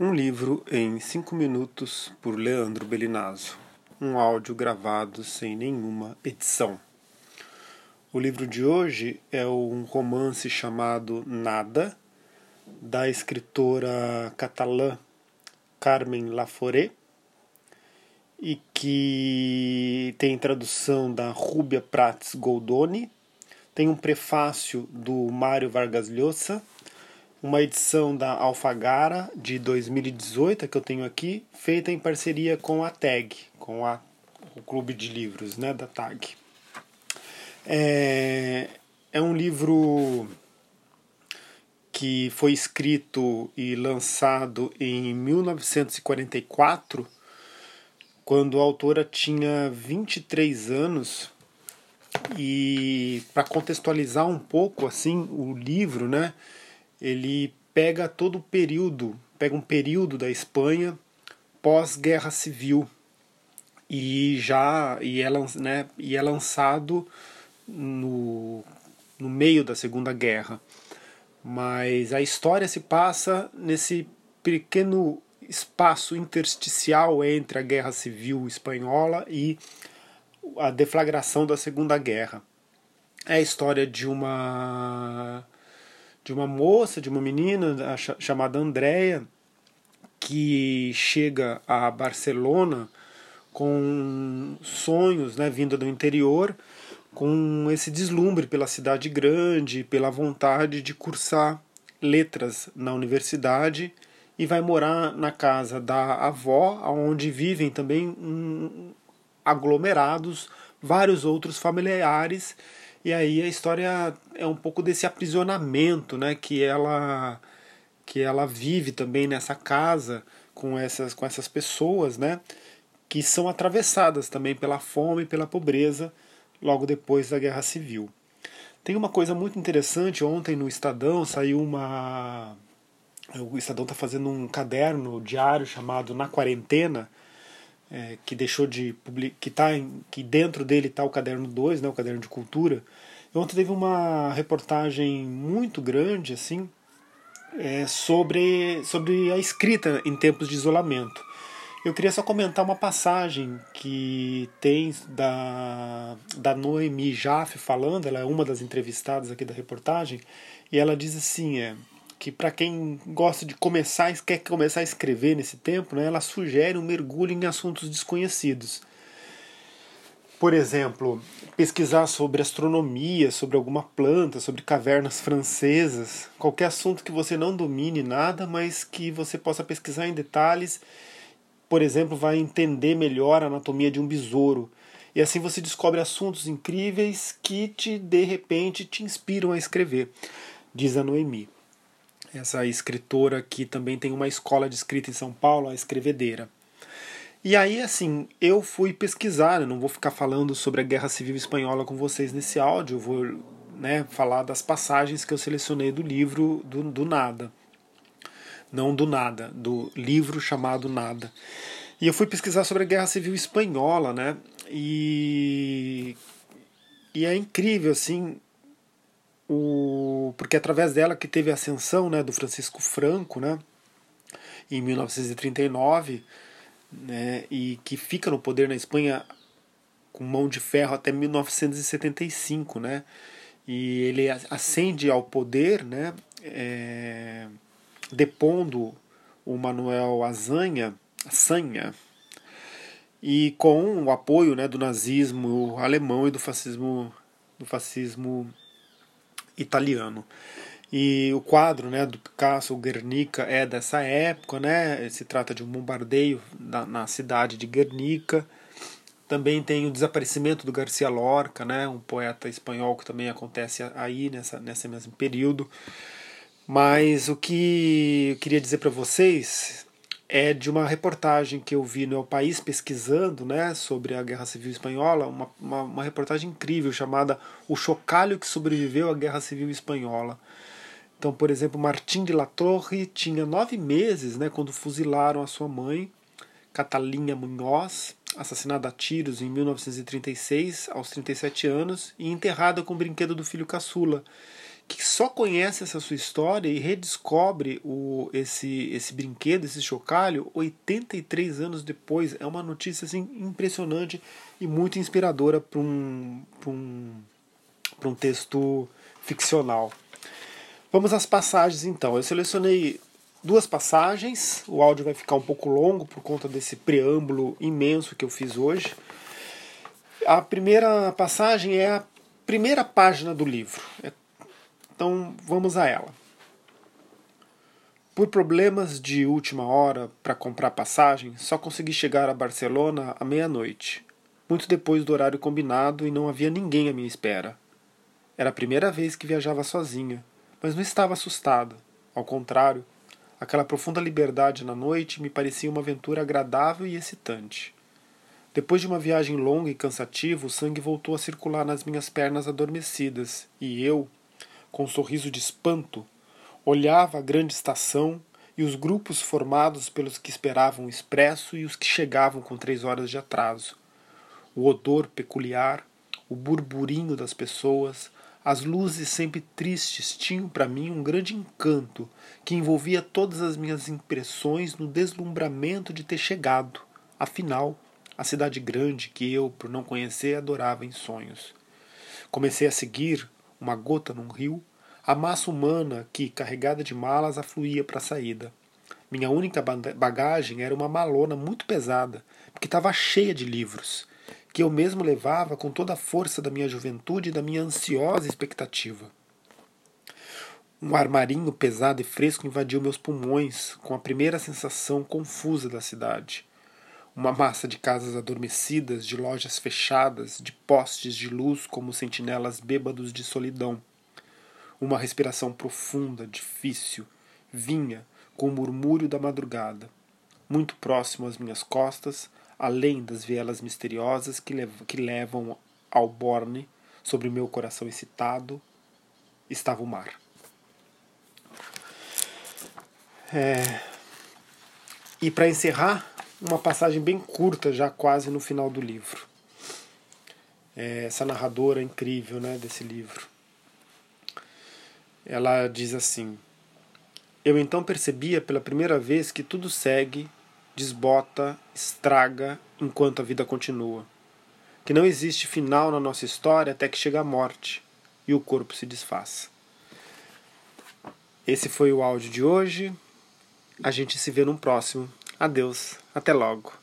Um livro em cinco minutos por Leandro Belinazzo. Um áudio gravado sem nenhuma edição. O livro de hoje é um romance chamado Nada, da escritora catalã Carmen Laforet, e que tem tradução da Rúbia Prats Goldoni, tem um prefácio do Mário Vargas Llosa uma edição da Alfagara de 2018, que eu tenho aqui, feita em parceria com a TAG, com a, o clube de livros né, da TAG. É, é um livro que foi escrito e lançado em 1944, quando a autora tinha 23 anos. E para contextualizar um pouco assim o livro, né? Ele pega todo o período, pega um período da Espanha pós-guerra civil e já e é, né, e é lançado no, no meio da Segunda Guerra. Mas a história se passa nesse pequeno espaço intersticial entre a Guerra Civil Espanhola e a deflagração da Segunda Guerra. É a história de uma de uma moça, de uma menina chamada Andrea, que chega a Barcelona com sonhos, né, vinda do interior, com esse deslumbre pela cidade grande, pela vontade de cursar letras na universidade e vai morar na casa da avó, onde vivem também um, aglomerados vários outros familiares e aí a história é um pouco desse aprisionamento, né, que ela que ela vive também nessa casa com essas com essas pessoas, né, que são atravessadas também pela fome e pela pobreza logo depois da Guerra Civil. Tem uma coisa muito interessante, ontem no Estadão saiu uma o Estadão está fazendo um caderno diário chamado Na Quarentena, é, que deixou de publicar, que, tá que dentro dele está o caderno 2, né, o caderno de cultura. Ontem teve uma reportagem muito grande assim é, sobre, sobre a escrita em tempos de isolamento. Eu queria só comentar uma passagem que tem da, da Noemi Jaffe falando, ela é uma das entrevistadas aqui da reportagem, e ela diz assim, é, que para quem gosta de começar, quer começar a escrever nesse tempo, né, ela sugere um mergulho em assuntos desconhecidos. Por exemplo, pesquisar sobre astronomia, sobre alguma planta, sobre cavernas francesas, qualquer assunto que você não domine nada, mas que você possa pesquisar em detalhes. Por exemplo, vai entender melhor a anatomia de um besouro. E assim você descobre assuntos incríveis que te de repente te inspiram a escrever, diz a Noemi essa escritora que também tem uma escola de escrita em São Paulo, a Escrevedeira. E aí, assim, eu fui pesquisar, eu não vou ficar falando sobre a Guerra Civil Espanhola com vocês nesse áudio, eu vou né, falar das passagens que eu selecionei do livro do, do Nada. Não do Nada, do livro chamado Nada. E eu fui pesquisar sobre a Guerra Civil Espanhola, né? E, e é incrível, assim, o, porque é através dela que teve a ascensão né, do Francisco Franco, né, em 1939, né, e que fica no poder na Espanha com mão de ferro até 1975, né, e ele ascende ao poder, né, é, depondo o Manuel Azanha, e com o apoio né, do nazismo alemão e do fascismo, do fascismo italiano. E o quadro né, do Picasso, o Guernica, é dessa época, né? se trata de um bombardeio na, na cidade de Guernica. Também tem o desaparecimento do Garcia Lorca, né, um poeta espanhol que também acontece aí nessa, nesse mesmo período. Mas o que eu queria dizer para vocês é de uma reportagem que eu vi no El País pesquisando né, sobre a Guerra Civil Espanhola, uma, uma, uma, reportagem incrível chamada O Chocalho que Sobreviveu à Guerra Civil Espanhola. Então, por exemplo, Martim de la Torre tinha nove meses né, quando fuzilaram a sua mãe, Catalinha Munhoz, assassinada a tiros em 1936, aos 37 anos, e enterrada com o brinquedo do filho caçula, que só conhece essa sua história e redescobre o, esse, esse brinquedo, esse chocalho, 83 anos depois. É uma notícia assim, impressionante e muito inspiradora para um, um, um texto ficcional. Vamos às passagens então. Eu selecionei duas passagens. O áudio vai ficar um pouco longo por conta desse preâmbulo imenso que eu fiz hoje. A primeira passagem é a primeira página do livro. É, então vamos a ela. Por problemas de última hora para comprar passagem, só consegui chegar a Barcelona à meia-noite, muito depois do horário combinado e não havia ninguém à minha espera. Era a primeira vez que viajava sozinha, mas não estava assustada. Ao contrário, aquela profunda liberdade na noite me parecia uma aventura agradável e excitante. Depois de uma viagem longa e cansativa, o sangue voltou a circular nas minhas pernas adormecidas, e eu, com um sorriso de espanto, olhava a grande estação e os grupos formados pelos que esperavam o expresso e os que chegavam com três horas de atraso. O odor peculiar, o burburinho das pessoas, as luzes sempre tristes tinham para mim um grande encanto que envolvia todas as minhas impressões no deslumbramento de ter chegado, afinal, a cidade grande que eu, por não conhecer, adorava em sonhos. Comecei a seguir, uma gota num rio, a massa humana que, carregada de malas, afluía para a saída. Minha única bagagem era uma malona muito pesada, porque estava cheia de livros, que eu mesmo levava com toda a força da minha juventude e da minha ansiosa expectativa. Um armarinho pesado e fresco invadiu meus pulmões com a primeira sensação confusa da cidade uma massa de casas adormecidas, de lojas fechadas, de postes de luz como sentinelas bêbados de solidão. Uma respiração profunda, difícil, vinha com o murmúrio da madrugada. Muito próximo às minhas costas, além das vielas misteriosas que, lev que levam ao Borne, sobre meu coração excitado, estava o mar. É... E para encerrar, uma passagem bem curta, já quase no final do livro. É essa narradora incrível né, desse livro. Ela diz assim: Eu então percebia pela primeira vez que tudo segue, desbota, estraga enquanto a vida continua. Que não existe final na nossa história até que chega a morte e o corpo se desfaça. Esse foi o áudio de hoje. A gente se vê no próximo. Adeus, até logo.